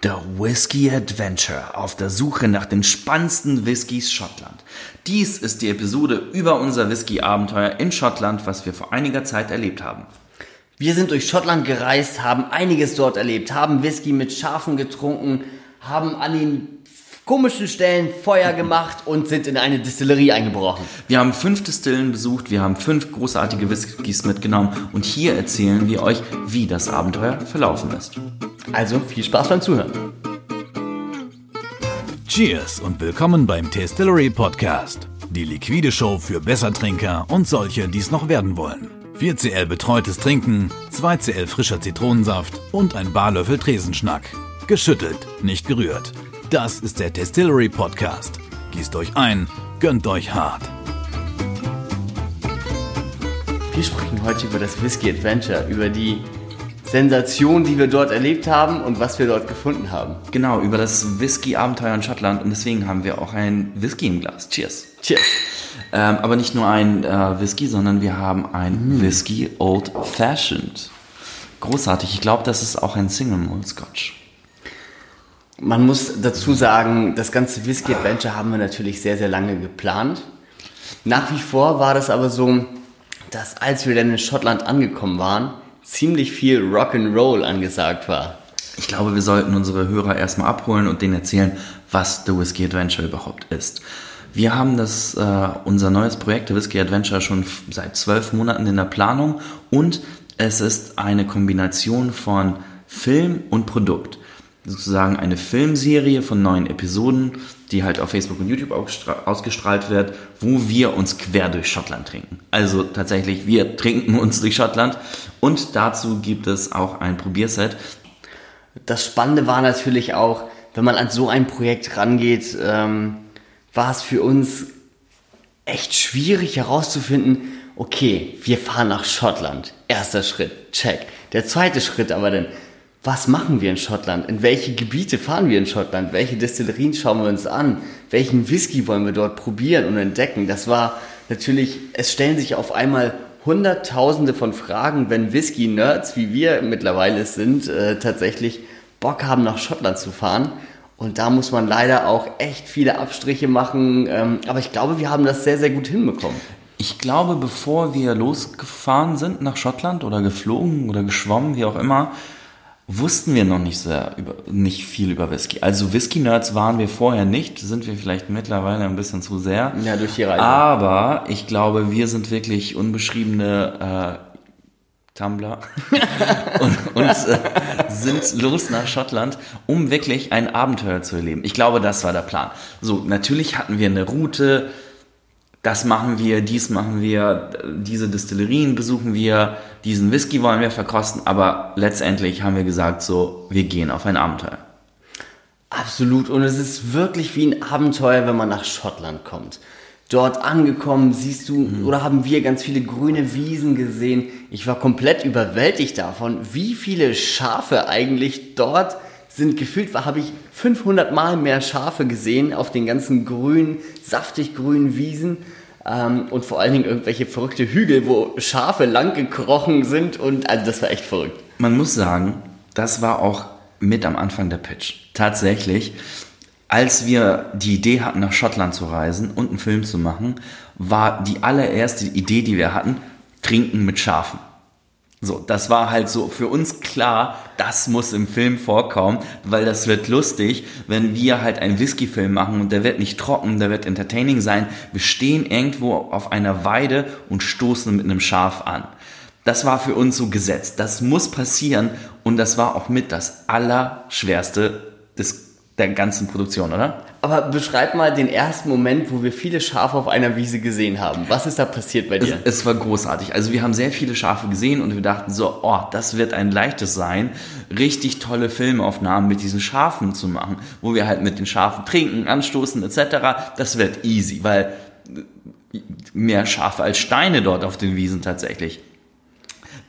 The Whiskey Adventure auf der Suche nach den spannendsten Whiskys Schottland. Dies ist die Episode über unser Whisky-Abenteuer in Schottland, was wir vor einiger Zeit erlebt haben. Wir sind durch Schottland gereist, haben einiges dort erlebt, haben Whisky mit Schafen getrunken, haben an den komischen Stellen Feuer gemacht und sind in eine Distillerie eingebrochen. Wir haben fünf Distillen besucht, wir haben fünf großartige Whiskys mitgenommen und hier erzählen wir euch, wie das Abenteuer verlaufen ist. Also viel Spaß beim Zuhören. Cheers und willkommen beim Tastillery Podcast. Die liquide Show für Bessertrinker und solche, die es noch werden wollen. 4cl betreutes Trinken, 2cl frischer Zitronensaft und ein Barlöffel Tresenschnack. Geschüttelt, nicht gerührt. Das ist der Tastillery Podcast. Gießt euch ein, gönnt euch hart. Wir sprechen heute über das Whisky Adventure, über die Sensation, die wir dort erlebt haben und was wir dort gefunden haben. Genau, über das Whisky-Abenteuer in Schottland und deswegen haben wir auch ein Whisky im Glas. Cheers. Cheers. Ähm, aber nicht nur ein äh, Whisky, sondern wir haben ein Whisky Old Fashioned. Großartig. Ich glaube, das ist auch ein Single Malt Scotch. Man muss dazu sagen, das ganze Whisky Adventure haben wir natürlich sehr, sehr lange geplant. Nach wie vor war das aber so, dass als wir dann in Schottland angekommen waren, ziemlich viel Rock'n'Roll angesagt war. Ich glaube, wir sollten unsere Hörer erstmal abholen und denen erzählen, was The Whiskey Adventure überhaupt ist. Wir haben das, äh, unser neues Projekt, The Whiskey Adventure, schon seit zwölf Monaten in der Planung und es ist eine Kombination von Film und Produkt. Sozusagen eine Filmserie von neun Episoden, die halt auf Facebook und YouTube ausgestra- ausgestrahlt wird, wo wir uns quer durch Schottland trinken. Also tatsächlich, wir trinken uns durch Schottland und dazu gibt es auch ein Probierset, Das Spannende war natürlich auch, wenn man an so ein Projekt rangeht, ähm, war es für uns echt schwierig herauszufinden, okay, wir fahren nach Schottland. Erster Schritt, check. Der zweite Schritt aber dann, was machen wir in Schottland? In welche Gebiete fahren wir in Schottland? Welche Destillerien schauen wir uns an? Welchen Whisky wollen wir dort probieren und entdecken? Das war natürlich, es stellen sich auf einmal Hunderttausende von Fragen, wenn Whisky-Nerds, wie wir mittlerweile sind, äh, tatsächlich Bock haben, nach Schottland zu fahren. Und da muss man leider auch echt viele Abstriche machen. Ähm, aber ich glaube, wir haben das sehr, sehr gut hinbekommen. Ich glaube, bevor wir losgefahren sind nach Schottland oder geflogen oder geschwommen, wie auch immer, wussten wir noch nicht sehr über, nicht viel über Whisky. Also Whisky-Nerds waren wir vorher nicht, sind wir vielleicht mittlerweile ein bisschen zu sehr. Ja, durch die Reise. Aber ich glaube, wir sind wirklich unbeschriebene äh, Tumblr und, und äh, sind los nach Schottland, um wirklich ein Abenteuer zu erleben. Ich glaube, das war der Plan. So, natürlich hatten wir eine Route, das machen wir, dies machen wir, diese Distillerien besuchen wir, diesen Whisky wollen wir verkosten, aber letztendlich haben wir gesagt, so, wir gehen auf ein Abenteuer. Absolut. Und es ist wirklich wie ein Abenteuer, wenn man nach Schottland kommt. Dort angekommen siehst du, oder haben wir ganz viele grüne Wiesen gesehen. Ich war komplett überwältigt davon, wie viele Schafe eigentlich dort sind. Gefühlt habe ich 500 Mal mehr Schafe gesehen auf den ganzen grünen, saftig grünen Wiesen. Ähm, und vor allen Dingen irgendwelche verrückte Hügel, wo Schafe lang gekrochen sind. Und also das war echt verrückt. Man muss sagen, das war auch mit am Anfang der Pitch. Tatsächlich, als wir die Idee hatten, nach Schottland zu reisen und einen Film zu machen, war die allererste Idee, die wir hatten, Trinken mit Schafen. So, das war halt so für uns klar, das muss im Film vorkommen, weil das wird lustig, wenn wir halt einen Whisky-Film machen und der wird nicht trocken, der wird entertaining sein. Wir stehen irgendwo auf einer Weide und stoßen mit einem Schaf an. Das war für uns so gesetzt. Das muss passieren und das war auch mit das Allerschwerste des, der ganzen Produktion, oder? Aber beschreib mal den ersten Moment, wo wir viele Schafe auf einer Wiese gesehen haben. Was ist da passiert bei Es, dir? es war großartig. Also wir haben sehr viele Schafe gesehen und wir dachten so, oh, das wird ein leichtes sein, richtig tolle Filmaufnahmen mit diesen Schafen zu machen, wo wir halt mit den Schafen trinken, anstoßen etc. Das wird easy, weil mehr Schafe als Steine dort auf den Wiesen tatsächlich.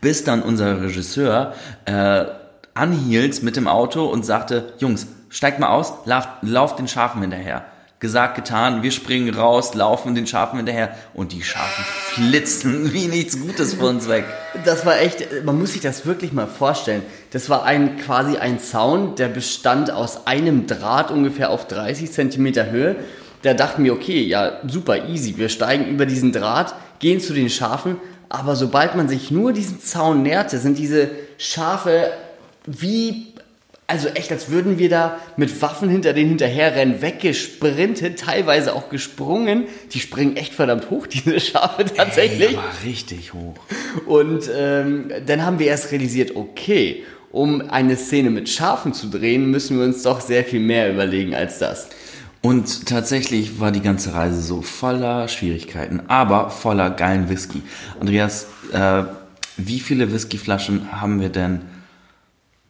Bis dann unser Regisseur äh, anhielt mit dem Auto und sagte, Jungs, steigt mal aus, lauft, lauft den Schafen hinterher. Gesagt, getan, wir springen raus, laufen den Schafen hinterher und die Schafen flitzen wie nichts Gutes vor uns weg. Das war echt, man muss sich das wirklich mal vorstellen. Das war ein quasi ein Zaun, der bestand aus einem Draht ungefähr auf 30 Zentimeter Höhe. Da dachten wir, okay, ja, super easy. Wir steigen über diesen Draht, gehen zu den Schafen, aber sobald man sich nur diesen Zaun näherte, sind diese Schafe wie also echt, als würden wir da mit Waffen hinter denen hinterherrennen, weggesprintet, teilweise auch gesprungen. Die springen echt verdammt hoch, diese Schafe tatsächlich. Ey, aber richtig hoch. Und ähm, dann haben wir erst realisiert, okay, um eine Szene mit Schafen zu drehen, müssen wir uns doch sehr viel mehr überlegen als das. Und tatsächlich war die ganze Reise so voller Schwierigkeiten, aber voller geilen Whisky. Andreas, äh, wie viele Whiskyflaschen haben wir denn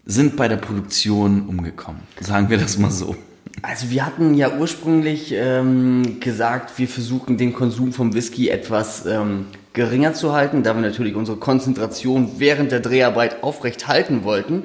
sind bei der Produktion umgekommen. Sagen wir das mal so. Also wir hatten ja ursprünglich ähm, gesagt, wir versuchen den Konsum vom Whisky etwas ähm, geringer zu halten, da wir natürlich unsere Konzentration während der Dreharbeit aufrecht halten wollten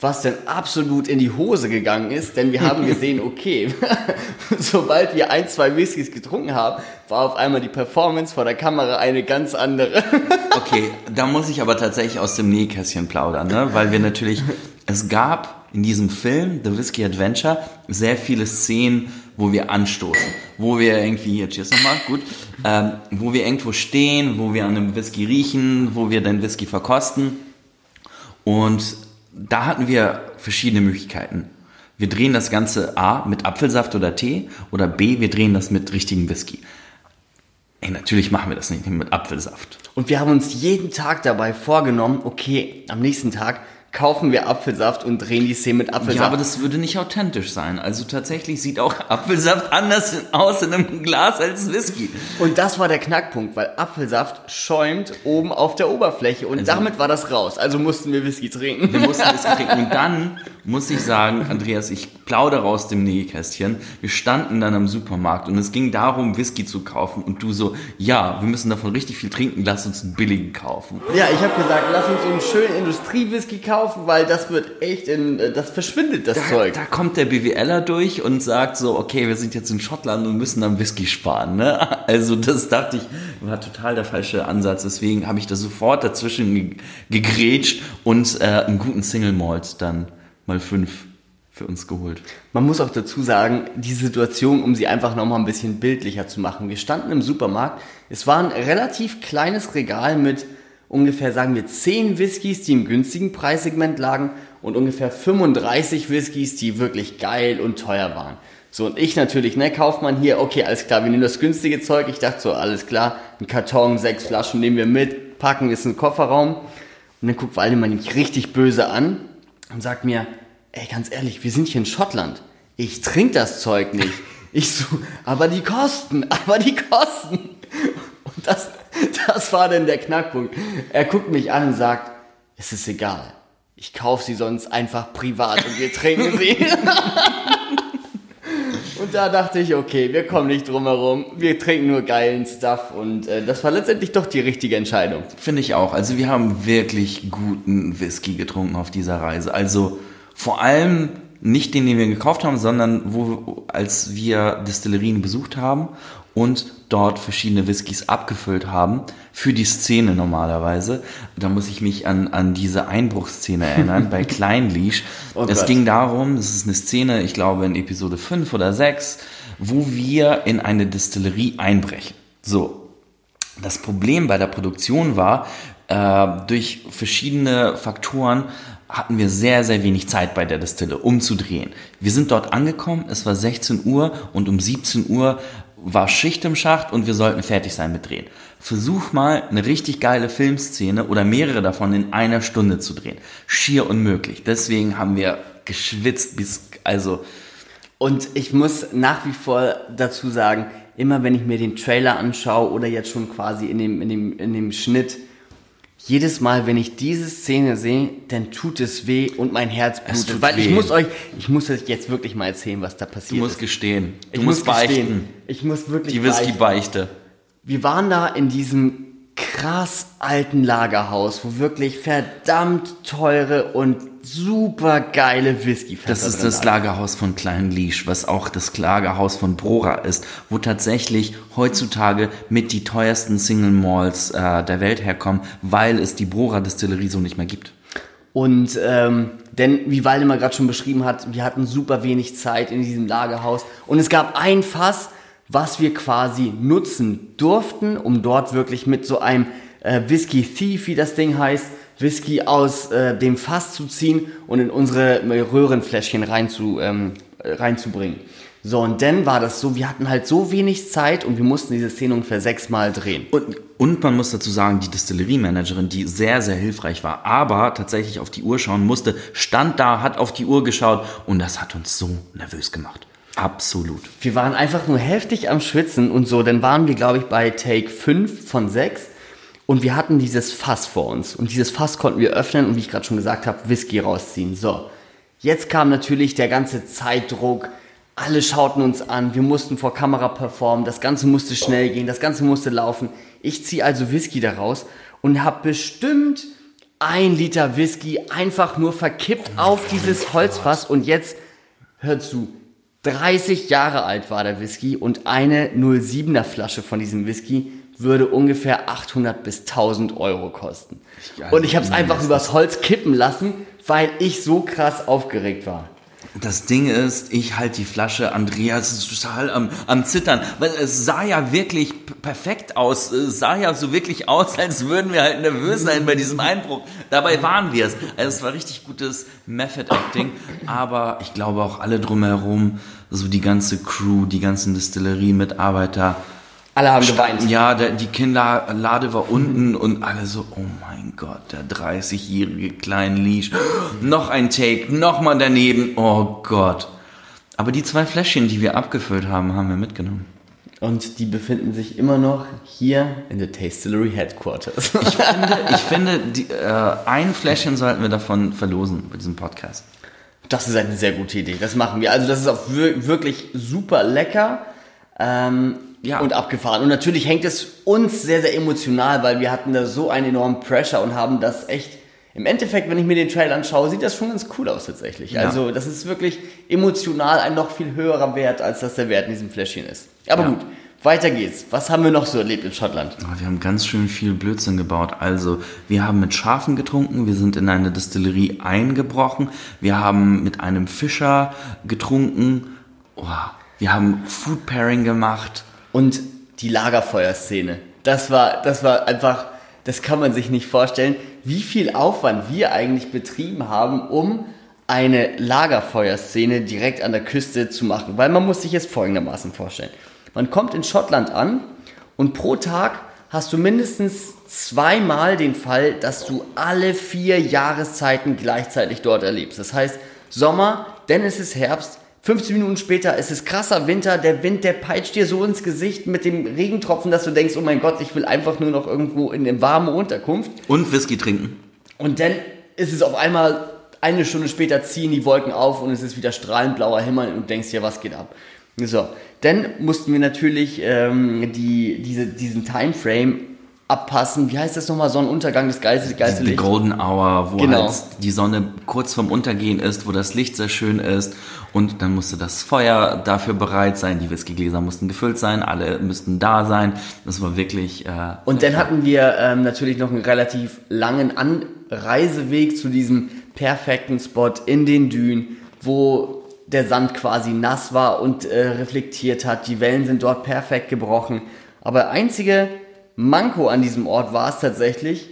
was denn absolut in die Hose gegangen ist, denn wir haben gesehen, okay, sobald wir ein, zwei Whiskys getrunken haben, war auf einmal die Performance vor der Kamera eine ganz andere. okay, da muss ich aber tatsächlich aus dem Nähkästchen plaudern, ne? weil wir natürlich, es gab in diesem Film, The Whiskey Adventure, sehr viele Szenen, wo wir anstoßen, wo wir irgendwie, hier, cheers nochmal, gut, ähm, wo wir irgendwo stehen, wo wir an einem Whisky riechen, wo wir den Whisky verkosten und da hatten wir verschiedene Möglichkeiten. Wir drehen das Ganze A mit Apfelsaft oder Tee oder B, wir drehen das mit richtigem Whisky. Ey, natürlich machen wir das nicht mit Apfelsaft. Und wir haben uns jeden Tag dabei vorgenommen, okay, am nächsten Tag kaufen wir Apfelsaft und drehen die Szene mit Apfelsaft. Ja, aber das würde nicht authentisch sein. Also tatsächlich sieht auch Apfelsaft anders aus in einem Glas als Whisky. Und das war der Knackpunkt, weil Apfelsaft schäumt oben auf der Oberfläche und also, damit war das raus. Also mussten wir Whisky trinken. Wir mussten Whisky trinken. Und dann muss ich sagen, Andreas, ich plaudere aus dem Nähkästchen. Wir standen dann am Supermarkt und es ging darum, Whisky zu kaufen. Und du so, ja, wir müssen davon richtig viel trinken, lass uns einen billigen kaufen. Ja, ich habe gesagt, lass uns einen schönen Industriewhisky kaufen weil das wird echt in, äh, das verschwindet, das da, Zeug. Da kommt der BWLer durch und sagt so, okay, wir sind jetzt in Schottland und müssen dann Whisky sparen, ne? Also das dachte ich, war total der falsche Ansatz. Deswegen habe ich da sofort dazwischen gegrätscht und äh, einen guten Single Malt dann mal fünf für uns geholt. Man muss auch dazu sagen, die Situation, um sie einfach nochmal ein bisschen bildlicher zu machen. Wir standen im Supermarkt. Es war ein relativ kleines Regal mit ungefähr, sagen wir, 10 Whiskys, die im günstigen Preissegment lagen und ungefähr 35 Whiskys, die wirklich geil und teuer waren. So, und ich natürlich, ne, Kaufmann hier, okay, alles klar, wir nehmen das günstige Zeug. Ich dachte so, alles klar, ein Karton, sechs Flaschen nehmen wir mit, packen ist ein Kofferraum. Und dann guckt Waldemar mich richtig böse an und sagt mir, ey, ganz ehrlich, wir sind hier in Schottland. Ich trinke das Zeug nicht. Ich so, aber die Kosten, aber die Kosten. Und das, das war denn der Knackpunkt. Er guckt mich an und sagt, es ist egal. Ich kaufe sie sonst einfach privat und wir trinken sie. und da dachte ich, okay, wir kommen nicht drum herum. Wir trinken nur geilen Stuff und äh, das war letztendlich doch die richtige Entscheidung. Finde ich auch. Also wir haben wirklich guten Whisky getrunken auf dieser Reise. Also vor allem nicht den, den wir gekauft haben, sondern wo, als wir Destillerien besucht haben und dort verschiedene Whiskys abgefüllt haben für die Szene normalerweise. Da muss ich mich an, an diese Einbruchsszene erinnern bei Kleinleash. Oh es ging darum, das ist eine Szene, ich glaube in Episode 5 oder 6, wo wir in eine Distillerie einbrechen. So. Das Problem bei der Produktion war, äh, durch verschiedene Faktoren hatten wir sehr, sehr wenig Zeit bei der Distille, um zu drehen. Wir sind dort angekommen, es war 16 Uhr und um 17 Uhr war Schicht im Schacht und wir sollten fertig sein mit Drehen. Versuch mal eine richtig geile Filmszene oder mehrere davon in einer Stunde zu drehen. Schier unmöglich. Deswegen haben wir geschwitzt bis, also. Und ich muss nach wie vor dazu sagen, immer wenn ich mir den Trailer anschaue oder jetzt schon quasi in dem, in dem, in dem Schnitt, jedes Mal, wenn ich diese Szene sehe, dann tut es weh und mein Herz blutet. Weil weh. ich muss euch, ich muss euch jetzt wirklich mal erzählen, was da passiert ist. Du musst ist. gestehen. Du ich musst muss beichten. Gestehen. Ich muss wirklich Die Whisky-Beichte. Wir waren da in diesem krass alten Lagerhaus, wo wirklich verdammt teure und super geile whisky Das ist das Lagerhaus von Klein Leash, was auch das Lagerhaus von Brora ist, wo tatsächlich heutzutage mit die teuersten Single Malls äh, der Welt herkommen, weil es die Brora Distillerie so nicht mehr gibt. Und ähm, denn wie Waldemar gerade schon beschrieben hat, wir hatten super wenig Zeit in diesem Lagerhaus und es gab ein Fass, was wir quasi nutzen durften, um dort wirklich mit so einem äh, Whisky Thief, wie das Ding heißt, Whisky aus äh, dem Fass zu ziehen und in unsere Röhrenfläschchen rein zu, ähm, reinzubringen. So, und dann war das so, wir hatten halt so wenig Zeit und wir mussten diese Szene ungefähr sechsmal drehen. Und, und man muss dazu sagen, die Distillerie-Managerin, die sehr, sehr hilfreich war, aber tatsächlich auf die Uhr schauen musste, stand da, hat auf die Uhr geschaut und das hat uns so nervös gemacht. Absolut. Wir waren einfach nur heftig am Schwitzen und so. Dann waren wir, glaube ich, bei Take 5 von 6 und wir hatten dieses Fass vor uns. Und dieses Fass konnten wir öffnen und wie ich gerade schon gesagt habe, Whisky rausziehen. So, jetzt kam natürlich der ganze Zeitdruck. Alle schauten uns an, wir mussten vor Kamera performen, das Ganze musste schnell gehen, das Ganze musste laufen. Ich ziehe also Whisky daraus und habe bestimmt ein Liter Whisky einfach nur verkippt auf dieses Holzfass und jetzt, hör zu, 30 Jahre alt war der Whisky und eine 07er Flasche von diesem Whisky würde ungefähr 800 bis 1000 Euro kosten. Also und ich habe es einfach übers Holz kippen lassen, weil ich so krass aufgeregt war. Das Ding ist, ich halte die Flasche, Andreas ist total am, am Zittern, weil es sah ja wirklich perfekt aus. Es sah ja so wirklich aus, als würden wir halt nervös sein bei diesem Einbruch. Dabei waren wir es. Also es war richtig gutes Method Acting, aber ich glaube auch alle drumherum, so die ganze Crew, die ganzen Distillerie-Mitarbeiter, alle haben geweint. Ja, der, die Kinderlade war unten und alle so, oh mein Gott, der 30-jährige kleine Leash. Noch ein Take, nochmal daneben, oh Gott. Aber die zwei Fläschchen, die wir abgefüllt haben, haben wir mitgenommen. Und die befinden sich immer noch hier in der Tastillery Headquarters. Ich finde, ich finde die, äh, ein Fläschchen sollten wir davon verlosen bei diesem Podcast. Das ist eine sehr gute Idee. Das machen wir. Also das ist auch wirklich super lecker. Ähm, ja. und abgefahren. Und natürlich hängt es uns sehr, sehr emotional, weil wir hatten da so einen enormen Pressure und haben das echt. Im Endeffekt, wenn ich mir den Trailer anschaue, sieht das schon ganz cool aus tatsächlich. Ja. Also das ist wirklich emotional ein noch viel höherer Wert, als das der Wert in diesem Fläschchen ist. Aber ja. gut, weiter geht's. Was haben wir noch so erlebt in Schottland? Oh, wir haben ganz schön viel Blödsinn gebaut. Also, wir haben mit Schafen getrunken, wir sind in eine Distillerie eingebrochen, wir haben mit einem Fischer getrunken, oh, wir haben Food Pairing gemacht. Und die Lagerfeuerszene. Das war, das war einfach, das kann man sich nicht vorstellen, wie viel Aufwand wir eigentlich betrieben haben, um eine Lagerfeuerszene direkt an der Küste zu machen. Weil man muss sich es folgendermaßen vorstellen. Man kommt in Schottland an und pro Tag hast du mindestens zweimal den Fall, dass du alle vier Jahreszeiten gleichzeitig dort erlebst. Das heißt Sommer, ist es Herbst, 15 Minuten später ist es krasser Winter, der Wind, der peitscht dir so ins Gesicht mit dem Regentropfen, dass du denkst, oh mein Gott, ich will einfach nur noch irgendwo in eine warme Unterkunft. Und Whisky trinken. Und dann ist es auf einmal eine Stunde später ziehen die Wolken auf und es ist wieder strahlend blauer Himmel und denkst dir, was geht ab? So, dann mussten wir natürlich ähm, die, diese, diesen Timeframe abpassen. Wie heißt das nochmal? Sonnenuntergang, das geilste, geilste Licht. Die Golden Hour, wo genau. halt die Sonne kurz vorm Untergehen ist, wo das Licht sehr schön ist. Und dann musste das Feuer dafür bereit sein. Die Whiskygläser mussten gefüllt sein, alle müssten da sein. Das war wirklich. Äh, Und dann hatten wir ähm, natürlich noch einen relativ langen Anreiseweg zu diesem perfekten Spot in den Dünen, wo der Sand quasi nass war und äh, reflektiert hat. Die Wellen sind dort perfekt gebrochen. Aber einzige Manko an diesem Ort war es tatsächlich,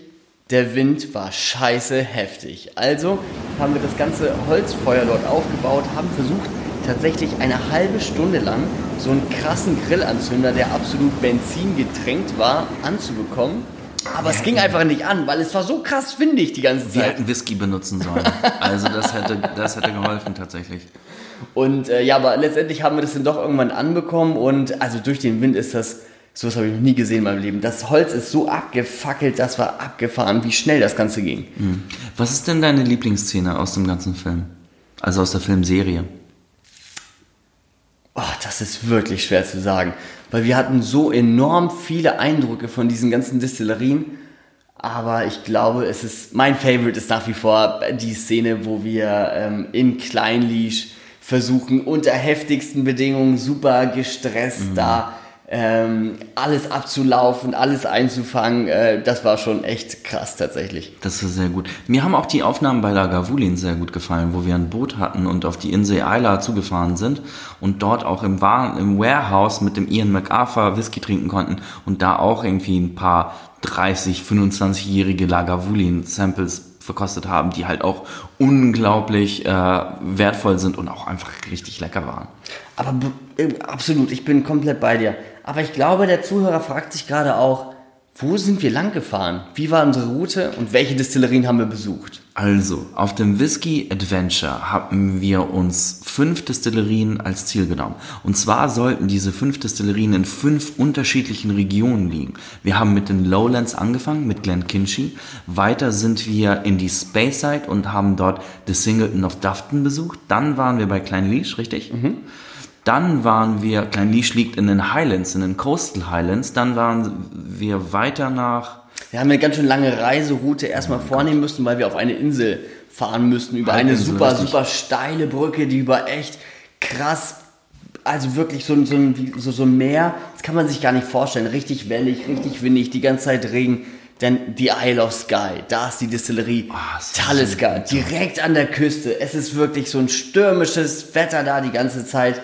der Wind war scheiße heftig. Also haben wir das ganze Holzfeuer dort aufgebaut, haben versucht, tatsächlich eine halbe Stunde lang so einen krassen Grillanzünder, der absolut Benzin getränkt war, anzubekommen. Aber es ging einfach nicht an, weil es war so krass windig die ganze Zeit. Wir hätten Whisky benutzen sollen. Also das hätte, das hätte geholfen tatsächlich. Und äh, ja, aber letztendlich haben wir das dann doch irgendwann anbekommen und also durch den Wind ist das so was habe ich noch nie gesehen in meinem Leben. Das Holz ist so abgefackelt, das war abgefahren, wie schnell das Ganze ging. Hm. Was ist denn deine Lieblingsszene aus dem ganzen Film? Also aus der Filmserie? Oh, das ist wirklich schwer zu sagen, weil wir hatten so enorm viele Eindrücke von diesen ganzen Distillerien. Aber ich glaube, es ist, mein Favorite ist nach wie vor die Szene, wo wir ähm, in Kleinlisch versuchen, unter heftigsten Bedingungen super gestresst mhm. da ähm, alles abzulaufen, alles einzufangen, äh, das war schon echt krass tatsächlich. Das war sehr gut. Mir haben auch die Aufnahmen bei Lagavulin sehr gut gefallen, wo wir ein Boot hatten und auf die Insel Isla zugefahren sind und dort auch im, War im Warehouse mit dem Ian MacArthur Whisky trinken konnten und da auch irgendwie ein paar 30, 25-jährige Lagavulin-Samples verkostet haben, die halt auch unglaublich äh, wertvoll sind und auch einfach richtig lecker waren. Aber äh, absolut, ich bin komplett bei dir. Aber ich glaube, der Zuhörer fragt sich gerade auch, wo sind wir lang gefahren? Wie war unsere Route und welche Distillerien haben wir besucht? Also, auf dem Whisky Adventure haben wir uns fünf Distillerien als Ziel genommen. Und zwar sollten diese fünf Distillerien in fünf unterschiedlichen Regionen liegen. Wir haben mit den Lowlands angefangen, mit Glenkinchie. Weiter sind wir in die Speyside und haben dort The Singleton of Dufton besucht. Dann waren wir bei Klein Leash, richtig? Mhm. Dann waren wir, Klein Leash liegt in den Highlands, in den Coastal Highlands. Dann waren wir weiter nach. Wir haben eine ganz schön lange Reiseroute erstmal oh vornehmen Gott. müssen, weil wir auf eine Insel fahren müssten, über eine super, richtig. super steile Brücke, die über echt krass, also wirklich so, so, so, so ein Meer, das kann man sich gar nicht vorstellen. Richtig wellig, richtig windig, die ganze Zeit Regen. Denn die Isle of Skye, da ist die Distillerie oh, Talisker, direkt an der Küste. Es ist wirklich so ein stürmisches Wetter da die ganze Zeit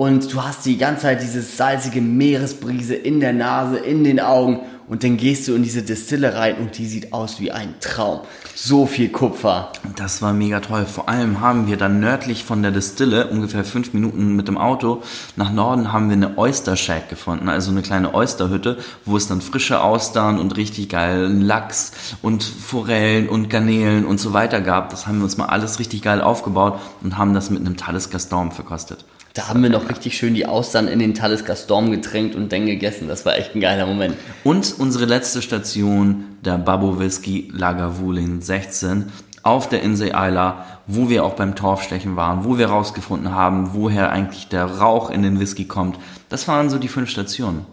und du hast die ganze Zeit diese salzige Meeresbrise in der Nase, in den Augen und dann gehst du in diese Distille rein und die sieht aus wie ein Traum. So viel Kupfer. Das war mega toll. Vor allem haben wir dann nördlich von der Distille, ungefähr fünf Minuten mit dem Auto, nach Norden haben wir eine Oyster Shack gefunden, also eine kleine Oysterhütte, wo es dann frische Austern und richtig geilen Lachs und Forellen und Garnelen und so weiter gab. Das haben wir uns mal alles richtig geil aufgebaut und haben das mit einem Talisker Storm verkostet. Da haben wir noch richtig schön die Austern in den Talisker Storm getränkt und dann gegessen. Das war echt ein geiler Moment. Und unsere letzte Station, der Babbo Whisky Lagavulin 16 auf der Insel Isla, wo wir auch beim Torfstechen waren, wo wir rausgefunden haben, woher eigentlich der Rauch in den Whisky kommt. Das waren so die fünf Stationen.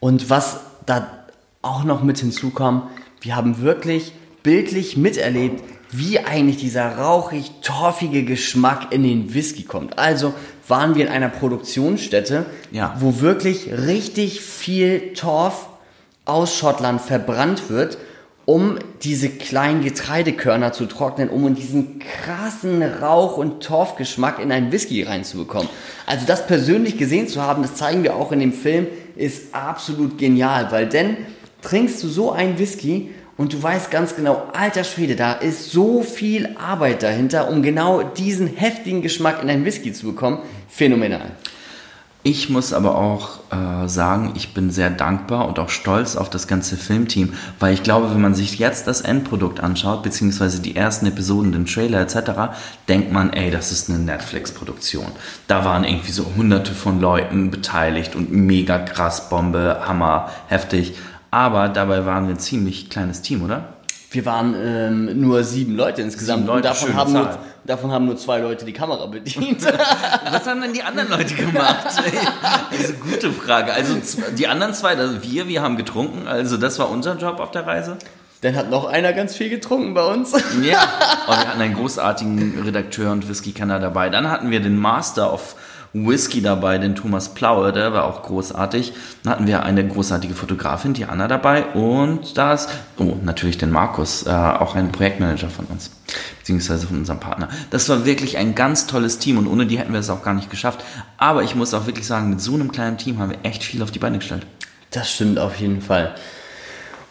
Und was da auch noch mit hinzukam, wir haben wirklich bildlich miterlebt, wie eigentlich dieser rauchig torfige Geschmack in den Whisky kommt. Also waren wir in einer Produktionsstätte, ja. wo wirklich richtig viel Torf aus Schottland verbrannt wird, um diese kleinen Getreidekörner zu trocknen, um diesen krassen Rauch- und Torfgeschmack in einen Whisky reinzubekommen. Also das persönlich gesehen zu haben, das zeigen wir auch in dem Film, ist absolut genial, weil denn trinkst du so einen Whisky und du weißt ganz genau, alter Schwede, da ist so viel Arbeit dahinter, um genau diesen heftigen Geschmack in einen Whisky zu bekommen. Phänomenal. Ich muss aber auch äh, sagen, ich bin sehr dankbar und auch stolz auf das ganze Filmteam, weil ich glaube, wenn man sich jetzt das Endprodukt anschaut, beziehungsweise die ersten Episoden, den Trailer etc., denkt man, ey, das ist eine Netflix-Produktion. Da waren irgendwie so hunderte von Leuten beteiligt und mega krass, Bombe, Hammer, heftig. Aber dabei waren wir ein ziemlich kleines Team, oder? Wir waren ähm, nur sieben Leute insgesamt. Sieben Leute, und davon haben, nur, davon haben nur zwei Leute die Kamera bedient. Was haben denn die anderen Leute gemacht? also gute Frage. Also die anderen zwei, also wir, wir haben getrunken. Also das war unser Job auf der Reise. Dann hat noch einer ganz viel getrunken bei uns. Ja, und wir hatten einen großartigen Redakteur und Whisky-Kenner dabei. Dann hatten wir den Master of Whisky dabei, den Thomas Plaue, der war auch großartig. Dann hatten wir eine großartige Fotografin, die Anna dabei und das, oh, natürlich den Markus, äh, auch ein Projektmanager von uns, beziehungsweise von unserem Partner. Das war wirklich ein ganz tolles Team und ohne die hätten wir es auch gar nicht geschafft. Aber ich muss auch wirklich sagen, mit so einem kleinen Team haben wir echt viel auf die Beine gestellt. Das stimmt auf jeden Fall.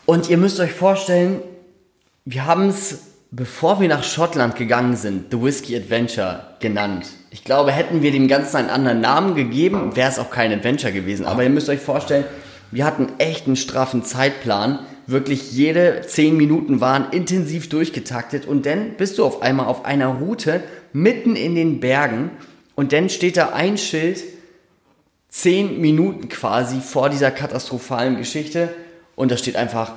Und ihr müsst euch vorstellen, wir haben es bevor wir nach Schottland gegangen sind, The Whiskey Adventure genannt. Ich glaube, hätten wir dem Ganzen einen anderen Namen gegeben, wäre es auch kein Adventure gewesen. Aber ihr müsst euch vorstellen, wir hatten echt einen straffen Zeitplan. Wirklich jede zehn Minuten waren intensiv durchgetaktet und dann bist du auf einmal auf einer Route mitten in den Bergen und dann steht da ein Schild zehn Minuten quasi vor dieser katastrophalen Geschichte und da steht einfach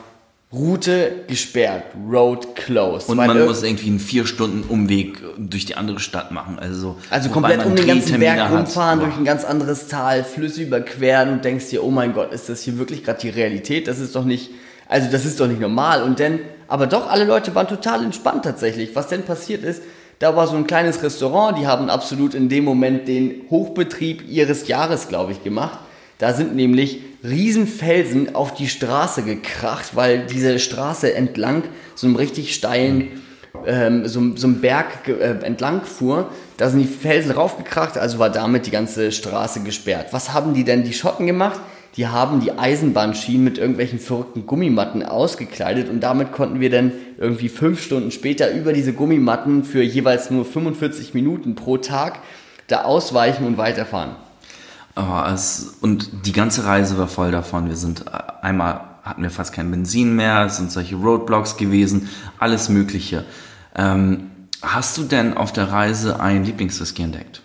Route gesperrt, Road closed. Und man muss irgendwie einen vier Stunden Umweg durch die andere Stadt machen. Also, also komplett um den ganzen Berg rumfahren, durch ein ganz anderes Tal, Flüsse überqueren und denkst dir, oh mein Gott, ist das hier wirklich gerade die Realität? Das ist doch nicht Also das ist doch nicht normal. Und dann, aber doch, alle Leute waren total entspannt tatsächlich. Was denn passiert ist, da war so ein kleines Restaurant, die haben absolut in dem Moment den Hochbetrieb ihres Jahres, glaube ich, gemacht. Da sind nämlich Riesenfelsen auf die Straße gekracht, weil diese Straße entlang so einem richtig steilen, ähm, so, so einem Berg äh, entlang fuhr. Da sind die Felsen raufgekracht, also war damit die ganze Straße gesperrt. Was haben die denn, die Schotten gemacht? Die haben die Eisenbahnschienen mit irgendwelchen verrückten Gummimatten ausgekleidet und damit konnten wir dann irgendwie fünf Stunden später über diese Gummimatten für jeweils nur 45 Minuten pro Tag da ausweichen und weiterfahren. Oh, es, und die ganze Reise war voll davon. Wir sind äh, einmal hatten wir fast kein Benzin mehr, es sind solche Roadblocks gewesen, alles Mögliche. Ähm, hast du denn auf der Reise ein Lieblingswhisky entdeckt?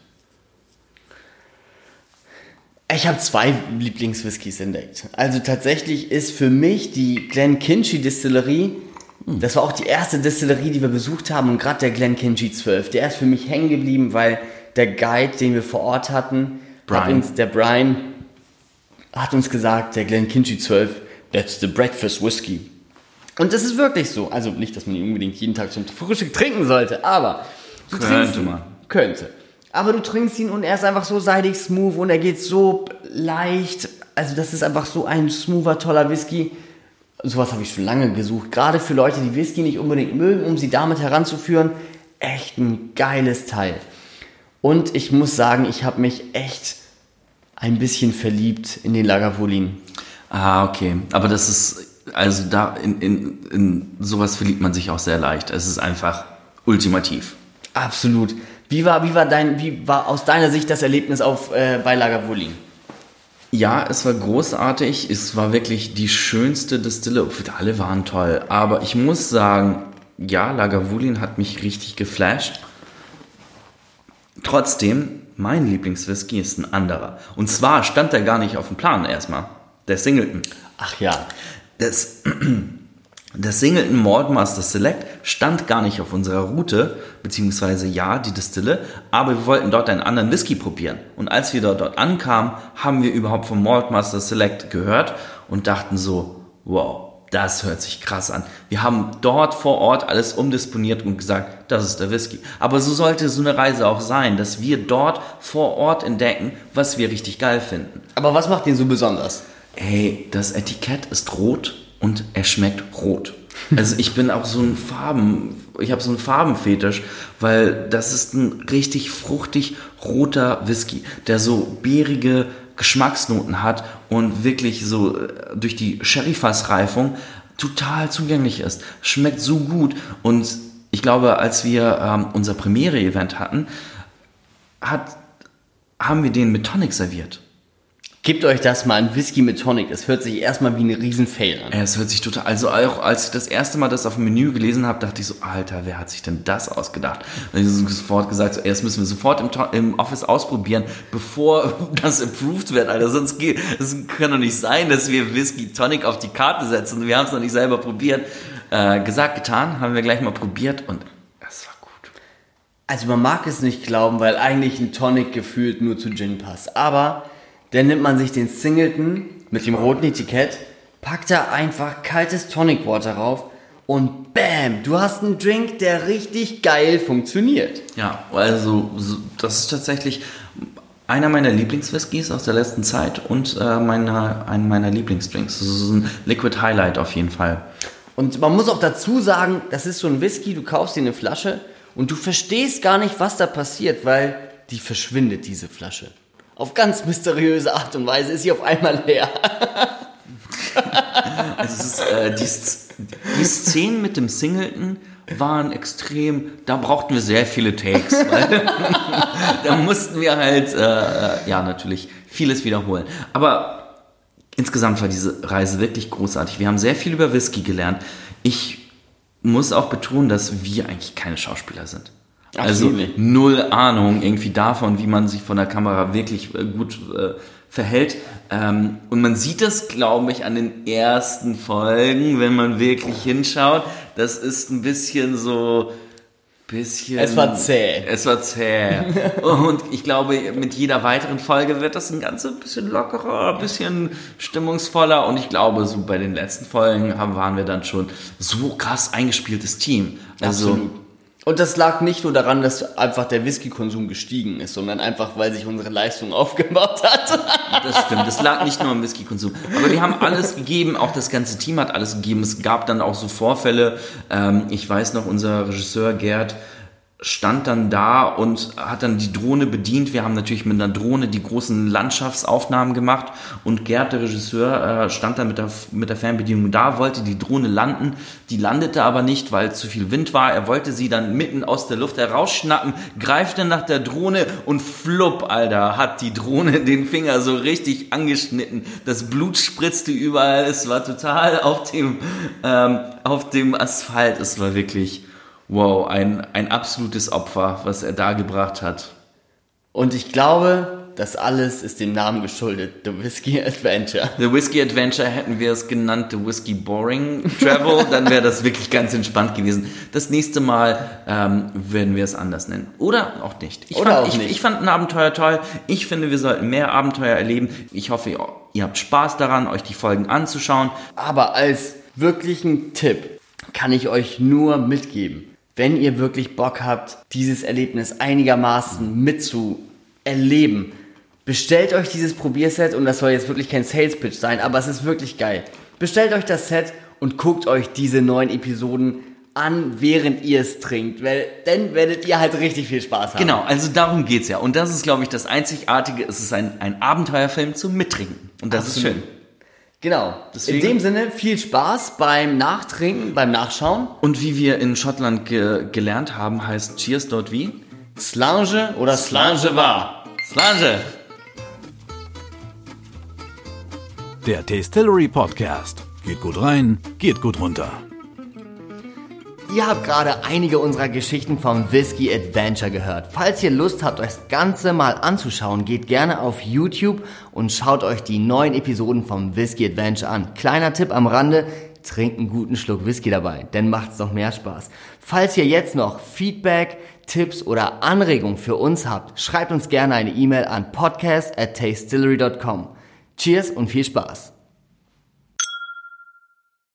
Ich habe zwei Lieblingswhiskys entdeckt. Also tatsächlich ist für mich die Glen Kinchy Distillerie, das war auch die erste Distillerie, die wir besucht haben und gerade der Glen Kinchy 12, der ist für mich hängen geblieben, weil der Guide, den wir vor Ort hatten, hat Brian. uns, der Brian, hat uns gesagt, der Glen Kinchy 12, that's the breakfast whiskey. Und das ist wirklich so. Also nicht, dass man ihn unbedingt jeden Tag zum Frühstück trinken sollte, aber du Könnte trinkst ihn. man. Könnte. Aber du trinkst ihn und er ist einfach so seidig smooth und er geht so leicht. Also das ist einfach so ein smoother, toller Whisky. Sowas habe ich schon lange gesucht. Gerade für Leute, die Whisky nicht unbedingt mögen, um sie damit heranzuführen. Echt ein geiles Teil. Und ich muss sagen, ich habe mich echt ein bisschen verliebt in den Lagavulin. Ah, okay. Aber das ist, also da in, in, in sowas verliebt man sich auch sehr leicht. Es ist einfach ultimativ. Absolut. Wie war, wie war dein, wie war aus deiner Sicht das Erlebnis auf, äh, bei Lagavulin? Ja, es war großartig. Es war wirklich die schönste Distille. Alle waren toll. Aber ich muss sagen, ja, Lagavulin hat mich richtig geflasht. Trotzdem, mein Lieblingswhisky ist ein anderer. Und zwar stand der gar nicht auf dem Plan erstmal. Der Singleton. Ach ja. Das, das Singleton Maltmaster Select stand gar nicht auf unserer Route, beziehungsweise ja, die Distille, aber wir wollten dort einen anderen Whisky probieren. Und als wir dort, dort ankamen, haben wir überhaupt vom Maltmaster Select gehört und dachten so, wow, das hört sich krass an. Wir haben dort vor Ort alles umdisponiert und gesagt, das ist der Whisky. Aber so sollte so eine Reise auch sein, dass wir dort vor Ort entdecken, was wir richtig geil finden. Aber was macht den so besonders? Hey, das Etikett ist rot und er schmeckt rot. Also ich bin auch so ein Farben, ich habe so einen Farbenfetisch, weil das ist ein richtig fruchtig roter Whisky, der so beerige Geschmacksnoten hat und wirklich so äh, durch die Sherryfassreifung total zugänglich ist. Schmeckt so gut und ich glaube, als wir ähm, unser Premiere-Event hatten, hat, haben wir den mit Tonic serviert. Gebt euch das mal, ein Whisky mit Tonic. Das hört sich erstmal wie ein Riesen-Fail an. Ja, Es hört sich total. Also auch als ich das erste Mal das auf dem Menü gelesen habe, dachte ich so, Alter, wer hat sich denn das ausgedacht? Und ich habe sofort gesagt, so, ey, das müssen wir sofort im, im Office ausprobieren, bevor das approved wird, Alter. Sonst geht, es kann doch nicht sein, dass wir Whisky Tonic auf die Karte setzen. Wir haben es noch nicht selber probiert. Äh, gesagt, getan, haben wir gleich mal probiert und es war gut. Also man mag es nicht glauben, weil eigentlich ein Tonic gefühlt nur zu Gin passt. Aber dann nimmt man sich den Singleton mit dem roten Etikett, packt da einfach kaltes Tonic Water rauf und bam, du hast einen Drink, der richtig geil funktioniert. Ja, also so- das ist tatsächlich einer meiner Lieblingswhiskys aus der letzten Zeit und äh, meiner, einen meiner Lieblingsdrinks. Das ist ein Liquid Highlight auf jeden Fall. Und man muss auch dazu sagen, das ist so ein Whisky, du kaufst dir eine Flasche und du verstehst gar nicht, was da passiert, weil die verschwindet, diese Flasche. Auf ganz mysteriöse Art und Weise ist sie auf einmal leer. Also es ist, äh, die, die Szenen mit dem Singleton waren extrem, da brauchten wir sehr viele Takes, weil da mussten wir halt, äh, ja natürlich, vieles wiederholen. Aber insgesamt war diese Reise wirklich großartig. Wir haben sehr viel über Whisky gelernt. Ich muss auch betonen, dass wir eigentlich keine Schauspieler sind. Also Absolut null Ahnung irgendwie davon, wie man sich von der Kamera wirklich äh, gut äh, verhält. Ähm, und man sieht das, glaube ich, an den ersten Folgen, wenn man wirklich hinschaut. Das ist ein bisschen so, bisschen. Es war zäh. Es war zäh. Und ich glaube, mit jeder weiteren Folge wird das ein ganz bisschen lockerer, ein bisschen stimmungsvoller. Und ich glaube, so bei den letzten Folgen haben, waren wir dann schon so krass eingespieltes Team. Also, Absolut. Und das lag nicht nur daran, dass einfach der Whiskykonsum gestiegen ist, sondern einfach, weil sich unsere Leistung aufgebaut hat. Das stimmt, das lag nicht nur am Whiskykonsum. Aber wir haben alles gegeben, auch das ganze Team hat alles gegeben. Es gab dann auch so Vorfälle. Ähm, ich weiß noch, unser Regisseur Gerd stand dann da und hat dann die Drohne bedient. Wir haben natürlich mit einer Drohne die großen Landschaftsaufnahmen gemacht und Gerd, der Regisseur, äh, stand dann mit der, mit der Fernbedienung da, wollte die Drohne landen. Die landete aber nicht, weil zu viel Wind war. Er wollte sie dann mitten aus der Luft herausschnappen, greifte nach der Drohne und flupp, Alter, hat die Drohne den Finger so richtig angeschnitten. Das Blut spritzte überall. Es war total auf dem, ähm, auf dem Asphalt. Es war wirklich wow, ein, ein absolutes Opfer, was er da gebracht hat. Und ich glaube, das alles ist dem Namen geschuldet, The Whiskey Adventure. The Whiskey Adventure hätten wir es genannt, The Whiskey Boring Travel, dann wäre das wirklich ganz entspannt gewesen. Das nächste Mal ähm, werden wir es anders nennen. Oder auch nicht. Ich Oder fand, auch ich, nicht. Ich fand ein Abenteuer toll. Ich finde, wir sollten mehr Abenteuer erleben. Ich hoffe, ihr, ihr habt Spaß daran, euch die Folgen anzuschauen. Aber als wirklichen Tipp kann ich euch nur mitgeben, wenn ihr wirklich Bock habt, dieses Erlebnis einigermaßen mitzuerleben, bestellt euch dieses Probierset und das soll jetzt wirklich kein Sales Pitch sein, aber es ist wirklich geil. Bestellt euch das Set und guckt euch diese neuen Episoden an, während ihr es trinkt, weil dann werdet ihr halt richtig viel Spaß haben. Genau, also darum geht's ja. Und das ist, glaube ich, das Einzigartige. Es ist ein, ein Abenteuerfilm zum Mittrinken. Und das Absolut. ist schön. Genau. Deswegen- In dem Sinne viel Spaß beim Nachtrinken, beim Nachschauen. Und wie wir in Schottland ge gelernt haben, heißt Cheers dort wie? Slange oder Slange war. Slange! Der Tastillery Podcast. Geht gut rein, geht gut runter. Ihr habt gerade einige unserer Geschichten vom Whiskey Adventure gehört. Falls ihr Lust habt, euch das Ganze mal anzuschauen, geht gerne auf YouTube und schaut euch die neuen Episoden vom Whiskey Adventure an. Kleiner Tipp am Rande, trinkt einen guten Schluck Whisky dabei, dann macht's noch mehr Spaß. Falls ihr jetzt noch Feedback, Tipps oder Anregungen für uns habt, schreibt uns gerne eine E-Mail an podcast at tastillery.com. Cheers und viel Spaß!